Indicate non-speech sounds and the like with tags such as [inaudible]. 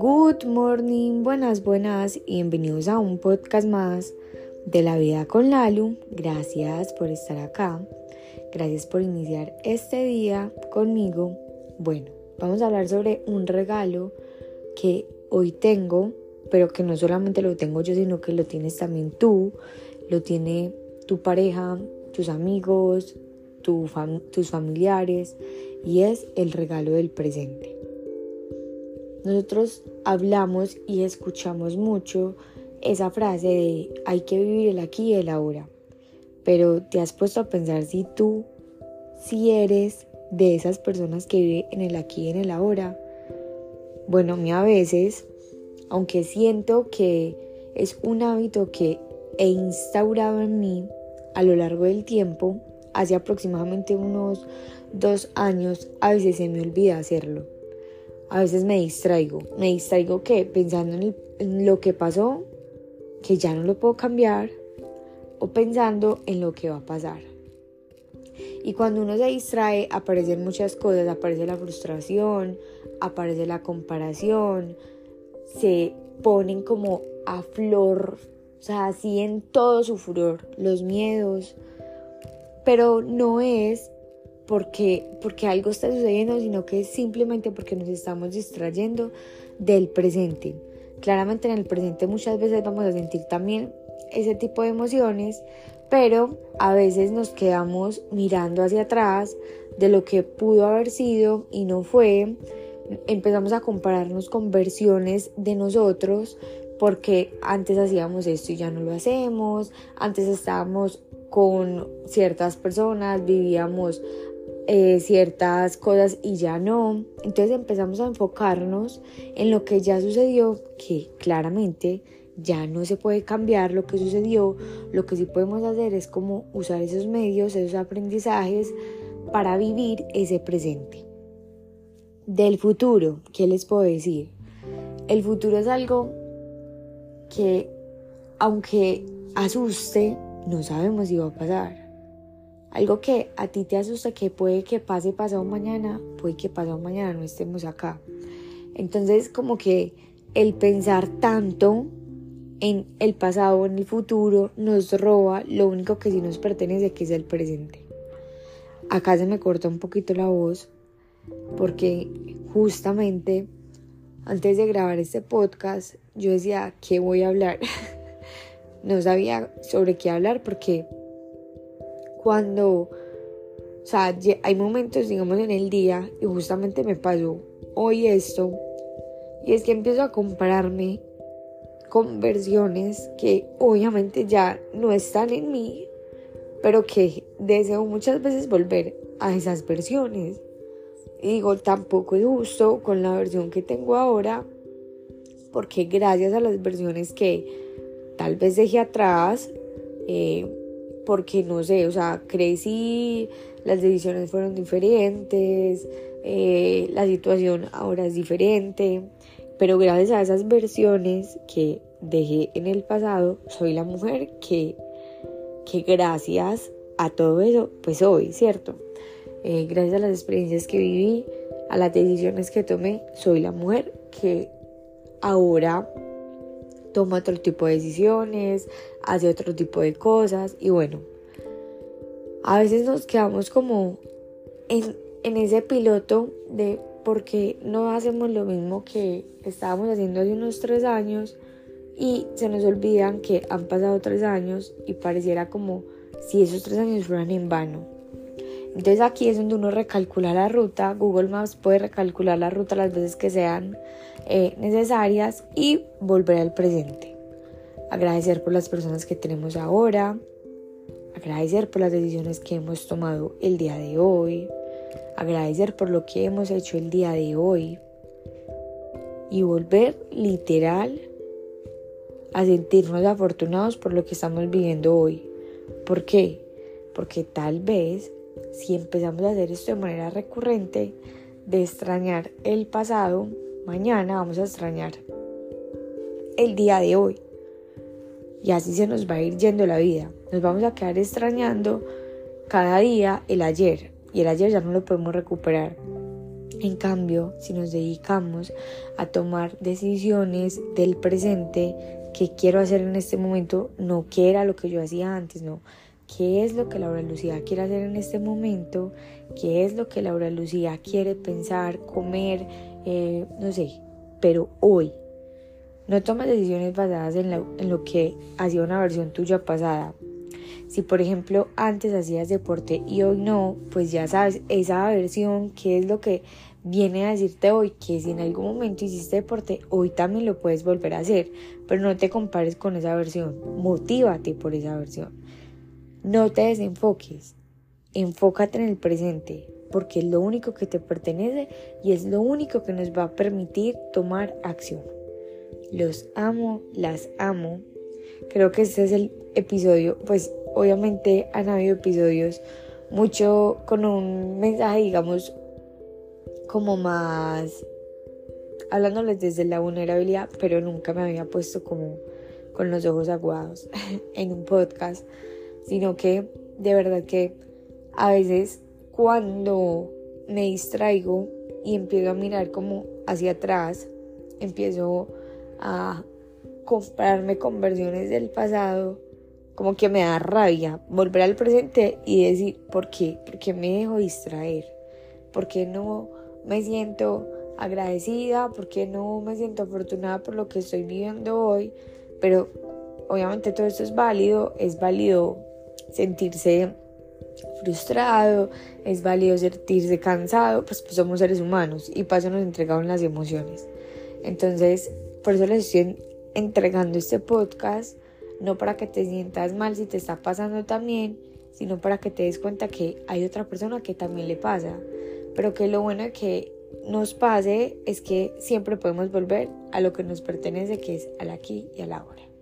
Good morning, buenas, buenas y bienvenidos a un podcast más de la vida con Lalu. Gracias por estar acá. Gracias por iniciar este día conmigo. Bueno, vamos a hablar sobre un regalo que hoy tengo, pero que no solamente lo tengo yo, sino que lo tienes también tú, lo tiene tu pareja, tus amigos, tus familiares y es el regalo del presente. Nosotros hablamos y escuchamos mucho esa frase de hay que vivir el aquí y el ahora. Pero te has puesto a pensar si tú, si eres de esas personas que viven en el aquí y en el ahora. Bueno, a a veces, aunque siento que es un hábito que he instaurado en mí a lo largo del tiempo, hace aproximadamente unos dos años, a veces se me olvida hacerlo. A veces me distraigo. Me distraigo que pensando en, en lo que pasó, que ya no lo puedo cambiar, o pensando en lo que va a pasar. Y cuando uno se distrae, aparecen muchas cosas, aparece la frustración, aparece la comparación, se ponen como a flor, o sea, así en todo su furor, los miedos, pero no es porque, porque algo está sucediendo, sino que es simplemente porque nos estamos distrayendo del presente. Claramente en el presente muchas veces vamos a sentir también ese tipo de emociones, pero a veces nos quedamos mirando hacia atrás de lo que pudo haber sido y no fue. Empezamos a compararnos con versiones de nosotros porque antes hacíamos esto y ya no lo hacemos, antes estábamos con ciertas personas, vivíamos eh, ciertas cosas y ya no. Entonces empezamos a enfocarnos en lo que ya sucedió, que claramente ya no se puede cambiar lo que sucedió. Lo que sí podemos hacer es como usar esos medios, esos aprendizajes para vivir ese presente. Del futuro, ¿qué les puedo decir? El futuro es algo que, aunque asuste, no sabemos si va a pasar. Algo que a ti te asusta que puede que pase pasado mañana, puede que pasado mañana no estemos acá. Entonces como que el pensar tanto en el pasado, o en el futuro, nos roba lo único que sí nos pertenece, que es el presente. Acá se me corta un poquito la voz porque justamente antes de grabar este podcast yo decía, ¿qué voy a hablar? [laughs] no sabía sobre qué hablar porque cuando, o sea, hay momentos, digamos, en el día y justamente me pasó hoy esto y es que empiezo a compararme con versiones que obviamente ya no están en mí, pero que deseo muchas veces volver a esas versiones. Y digo, tampoco es justo con la versión que tengo ahora, porque gracias a las versiones que tal vez dejé atrás, eh, porque no sé, o sea, crecí, las decisiones fueron diferentes, eh, la situación ahora es diferente, pero gracias a esas versiones que dejé en el pasado, soy la mujer que, que gracias a todo eso, pues soy, ¿cierto? Eh, gracias a las experiencias que viví, a las decisiones que tomé, soy la mujer que ahora toma otro tipo de decisiones, hace otro tipo de cosas y bueno, a veces nos quedamos como en, en ese piloto de por qué no hacemos lo mismo que estábamos haciendo hace unos tres años y se nos olvidan que han pasado tres años y pareciera como si esos tres años fueran en vano. Entonces aquí es donde uno recalcula la ruta, Google Maps puede recalcular la ruta las veces que sean eh, necesarias y volver al presente. Agradecer por las personas que tenemos ahora, agradecer por las decisiones que hemos tomado el día de hoy, agradecer por lo que hemos hecho el día de hoy y volver literal a sentirnos afortunados por lo que estamos viviendo hoy. ¿Por qué? Porque tal vez si empezamos a hacer esto de manera recurrente, de extrañar el pasado, mañana vamos a extrañar el día de hoy. Y así se nos va a ir yendo la vida. Nos vamos a quedar extrañando cada día el ayer. y el ayer ya no lo podemos recuperar. En cambio, si nos dedicamos a tomar decisiones del presente, qué quiero hacer en este momento, no qué era lo que yo hacía antes, no, qué es lo que Laura Lucía quiere hacer en este momento, qué es lo que Laura Lucía quiere pensar, comer, eh, no sé, pero hoy. No tomes decisiones basadas en en lo que hacía una versión tuya pasada. Si por ejemplo antes hacías deporte y hoy no, pues ya sabes esa versión, qué es lo que viene a decirte hoy que si en algún momento hiciste deporte, hoy también lo puedes volver a hacer, pero no te compares con esa versión, motívate por esa versión. No te desenfoques, enfócate en el presente, porque es lo único que te pertenece y es lo único que nos va a permitir tomar acción. Los amo, las amo. Creo que este es el episodio, pues obviamente han habido episodios mucho con un mensaje, digamos, como más hablándoles desde la vulnerabilidad, pero nunca me había puesto como con los ojos aguados [laughs] en un podcast, sino que de verdad que a veces cuando me distraigo y empiezo a mirar como hacia atrás, empiezo a comprarme conversiones del pasado, como que me da rabia volver al presente y decir, ¿por qué? ¿Por qué me dejo distraer? ¿Por qué no me siento agradecida? ¿Por qué no me siento afortunada por lo que estoy viviendo hoy? Pero obviamente todo esto es válido, es válido sentirse frustrado, es válido sentirse cansado, pues, pues somos seres humanos y paso nos entregaron las emociones. Entonces, por eso les estoy entregando este podcast, no para que te sientas mal si te está pasando también, sino para que te des cuenta que hay otra persona que también le pasa, pero que lo bueno que nos pase es que siempre podemos volver a lo que nos pertenece, que es al aquí y a la ahora.